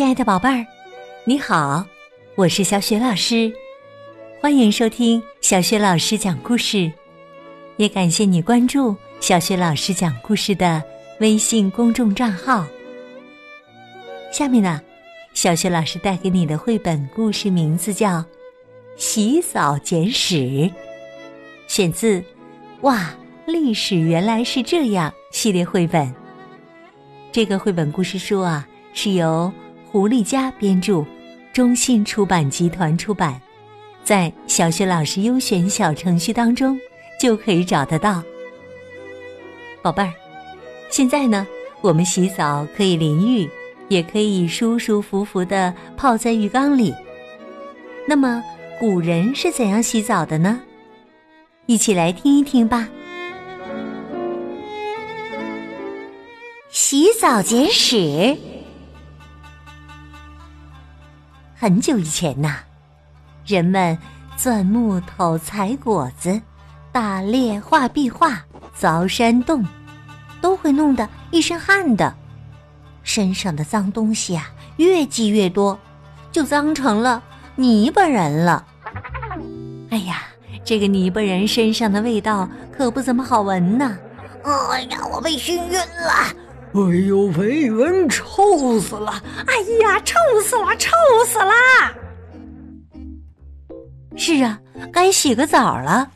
亲爱的宝贝儿，你好，我是小雪老师，欢迎收听小雪老师讲故事，也感谢你关注小雪老师讲故事的微信公众账号。下面呢，小雪老师带给你的绘本故事名字叫《洗澡简史》，选自《哇，历史原来是这样》系列绘本。这个绘本故事书啊，是由胡丽佳编著，中信出版集团出版，在小学老师优选小程序当中就可以找得到。宝贝儿，现在呢，我们洗澡可以淋浴，也可以舒舒服服的泡在浴缸里。那么，古人是怎样洗澡的呢？一起来听一听吧。洗澡简史。很久以前呐，人们钻木头、采果子、打猎、画壁画、凿山洞，都会弄得一身汗的，身上的脏东西啊越积越多，就脏成了泥巴人了。哎呀，这个泥巴人身上的味道可不怎么好闻呢！哎呀，我被熏晕了！哎呦，飞蚊臭死了！哎呀，臭死了，臭死了！是啊，该洗个澡了。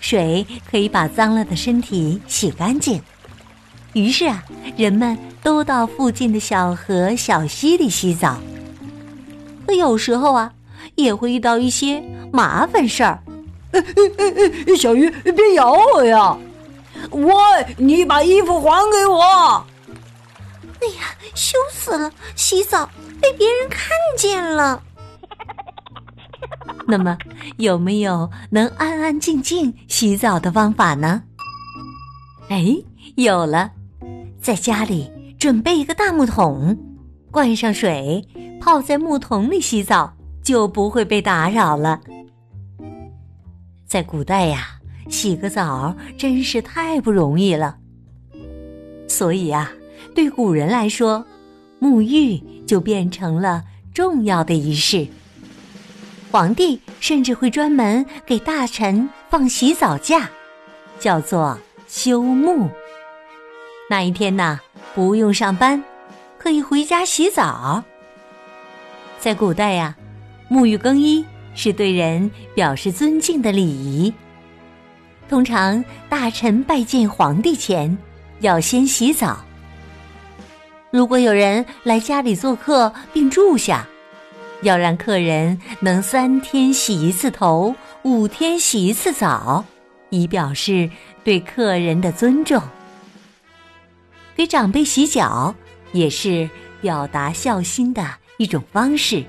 水可以把脏了的身体洗干净。于是啊，人们都到附近的小河、小溪里洗澡。可有时候啊，也会遇到一些麻烦事儿。哎哎哎，小鱼，别咬我呀！喂，你把衣服还给我！哎呀，羞死了！洗澡被别人看见了。那么，有没有能安安静静洗澡的方法呢？哎，有了，在家里准备一个大木桶，灌上水，泡在木桶里洗澡，就不会被打扰了。在古代呀。洗个澡真是太不容易了，所以啊，对古人来说，沐浴就变成了重要的仪式。皇帝甚至会专门给大臣放洗澡假，叫做休沐。那一天呢，不用上班，可以回家洗澡。在古代呀，沐浴更衣是对人表示尊敬的礼仪。通常，大臣拜见皇帝前要先洗澡。如果有人来家里做客并住下，要让客人能三天洗一次头，五天洗一次澡，以表示对客人的尊重。给长辈洗脚也是表达孝心的一种方式。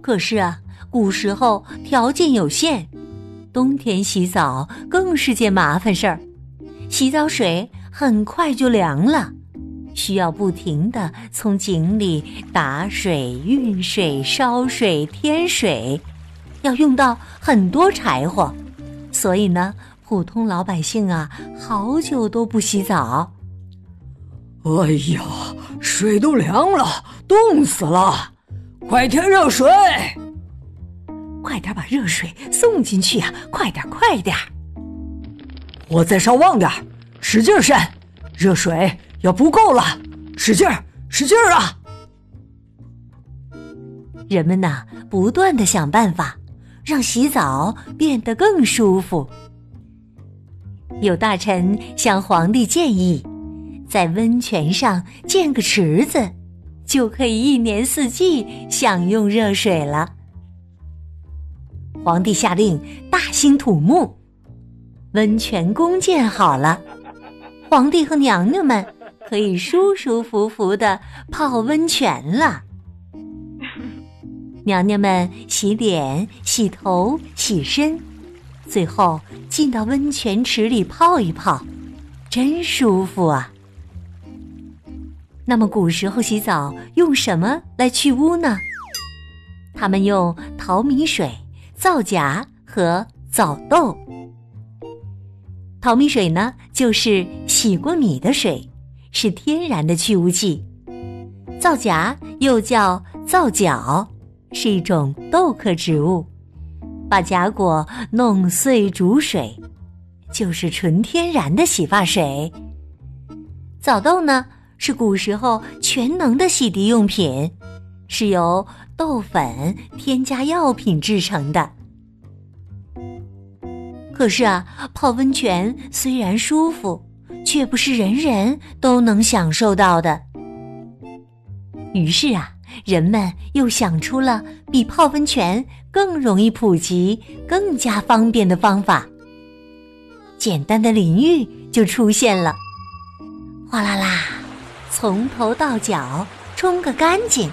可是啊，古时候条件有限。冬天洗澡更是件麻烦事儿，洗澡水很快就凉了，需要不停的从井里打水、运水、烧水、添水，要用到很多柴火，所以呢，普通老百姓啊，好久都不洗澡。哎呀，水都凉了，冻死了，快添热水！快点把热水送进去呀！快点，快点！我再烧旺点，使劲扇，热水要不够了，使劲儿，使劲儿啊！人们呐，不断的想办法，让洗澡变得更舒服。有大臣向皇帝建议，在温泉上建个池子，就可以一年四季享用热水了。皇帝下令大兴土木，温泉宫建好了，皇帝和娘娘们可以舒舒服服的泡温泉了。娘娘们洗脸、洗头、洗身，最后进到温泉池里泡一泡，真舒服啊！那么古时候洗澡用什么来去污呢？他们用淘米水。皂荚和枣豆，淘米水呢，就是洗过米的水，是天然的去污剂。皂荚又叫皂角，是一种豆科植物。把荚果弄碎煮水，就是纯天然的洗发水。枣豆呢，是古时候全能的洗涤用品，是由豆粉添加药品制成的。可是啊，泡温泉虽然舒服，却不是人人都能享受到的。于是啊，人们又想出了比泡温泉更容易普及、更加方便的方法。简单的淋浴就出现了，哗啦啦，从头到脚冲个干净。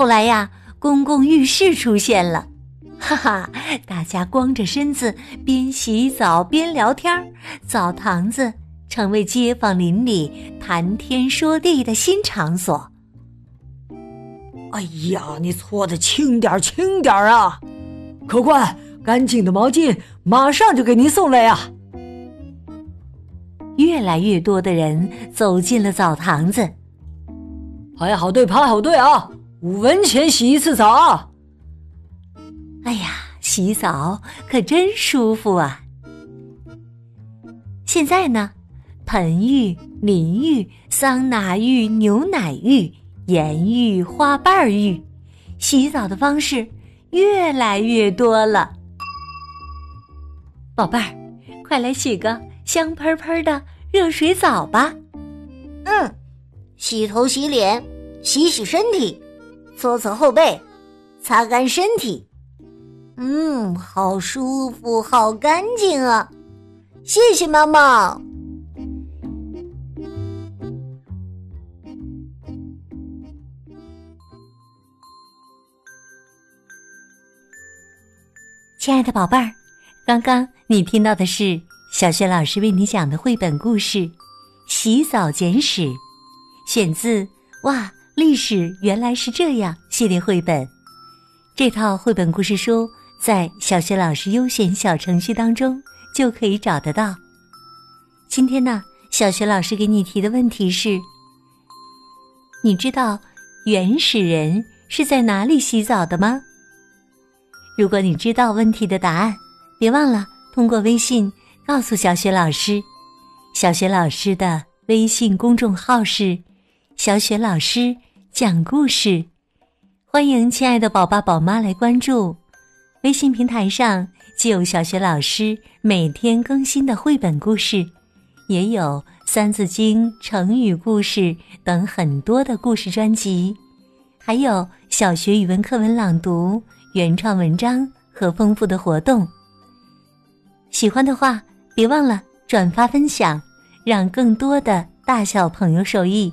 后来呀，公共浴室出现了。哈哈，大家光着身子边洗澡边聊天，澡堂子成为街坊邻里谈天说地的新场所。哎呀，你搓的轻点轻点啊！客官，干净的毛巾马上就给您送来呀！越来越多的人走进了澡堂子，排好队，排好队啊！五文钱洗一次澡啊！哎呀，洗澡可真舒服啊！现在呢，盆浴、淋浴、桑拿浴、牛奶浴、盐浴、花瓣浴，洗澡的方式越来越多了。宝贝儿，快来洗个香喷喷的热水澡吧！嗯，洗头、洗脸、洗洗身体，搓搓后背，擦干身体。嗯，好舒服，好干净啊！谢谢妈妈。亲爱的宝贝儿，刚刚你听到的是小雪老师为你讲的绘本故事《洗澡简史》，选自《哇，历史原来是这样》系列绘本。这套绘本故事书。在小学老师优选小程序当中就可以找得到。今天呢，小学老师给你提的问题是：你知道原始人是在哪里洗澡的吗？如果你知道问题的答案，别忘了通过微信告诉小雪老师。小雪老师的微信公众号是“小雪老师讲故事”，欢迎亲爱的宝爸宝妈来关注。微信平台上既有小学老师每天更新的绘本故事，也有《三字经》成语故事等很多的故事专辑，还有小学语文课文朗读、原创文章和丰富的活动。喜欢的话，别忘了转发分享，让更多的大小朋友受益。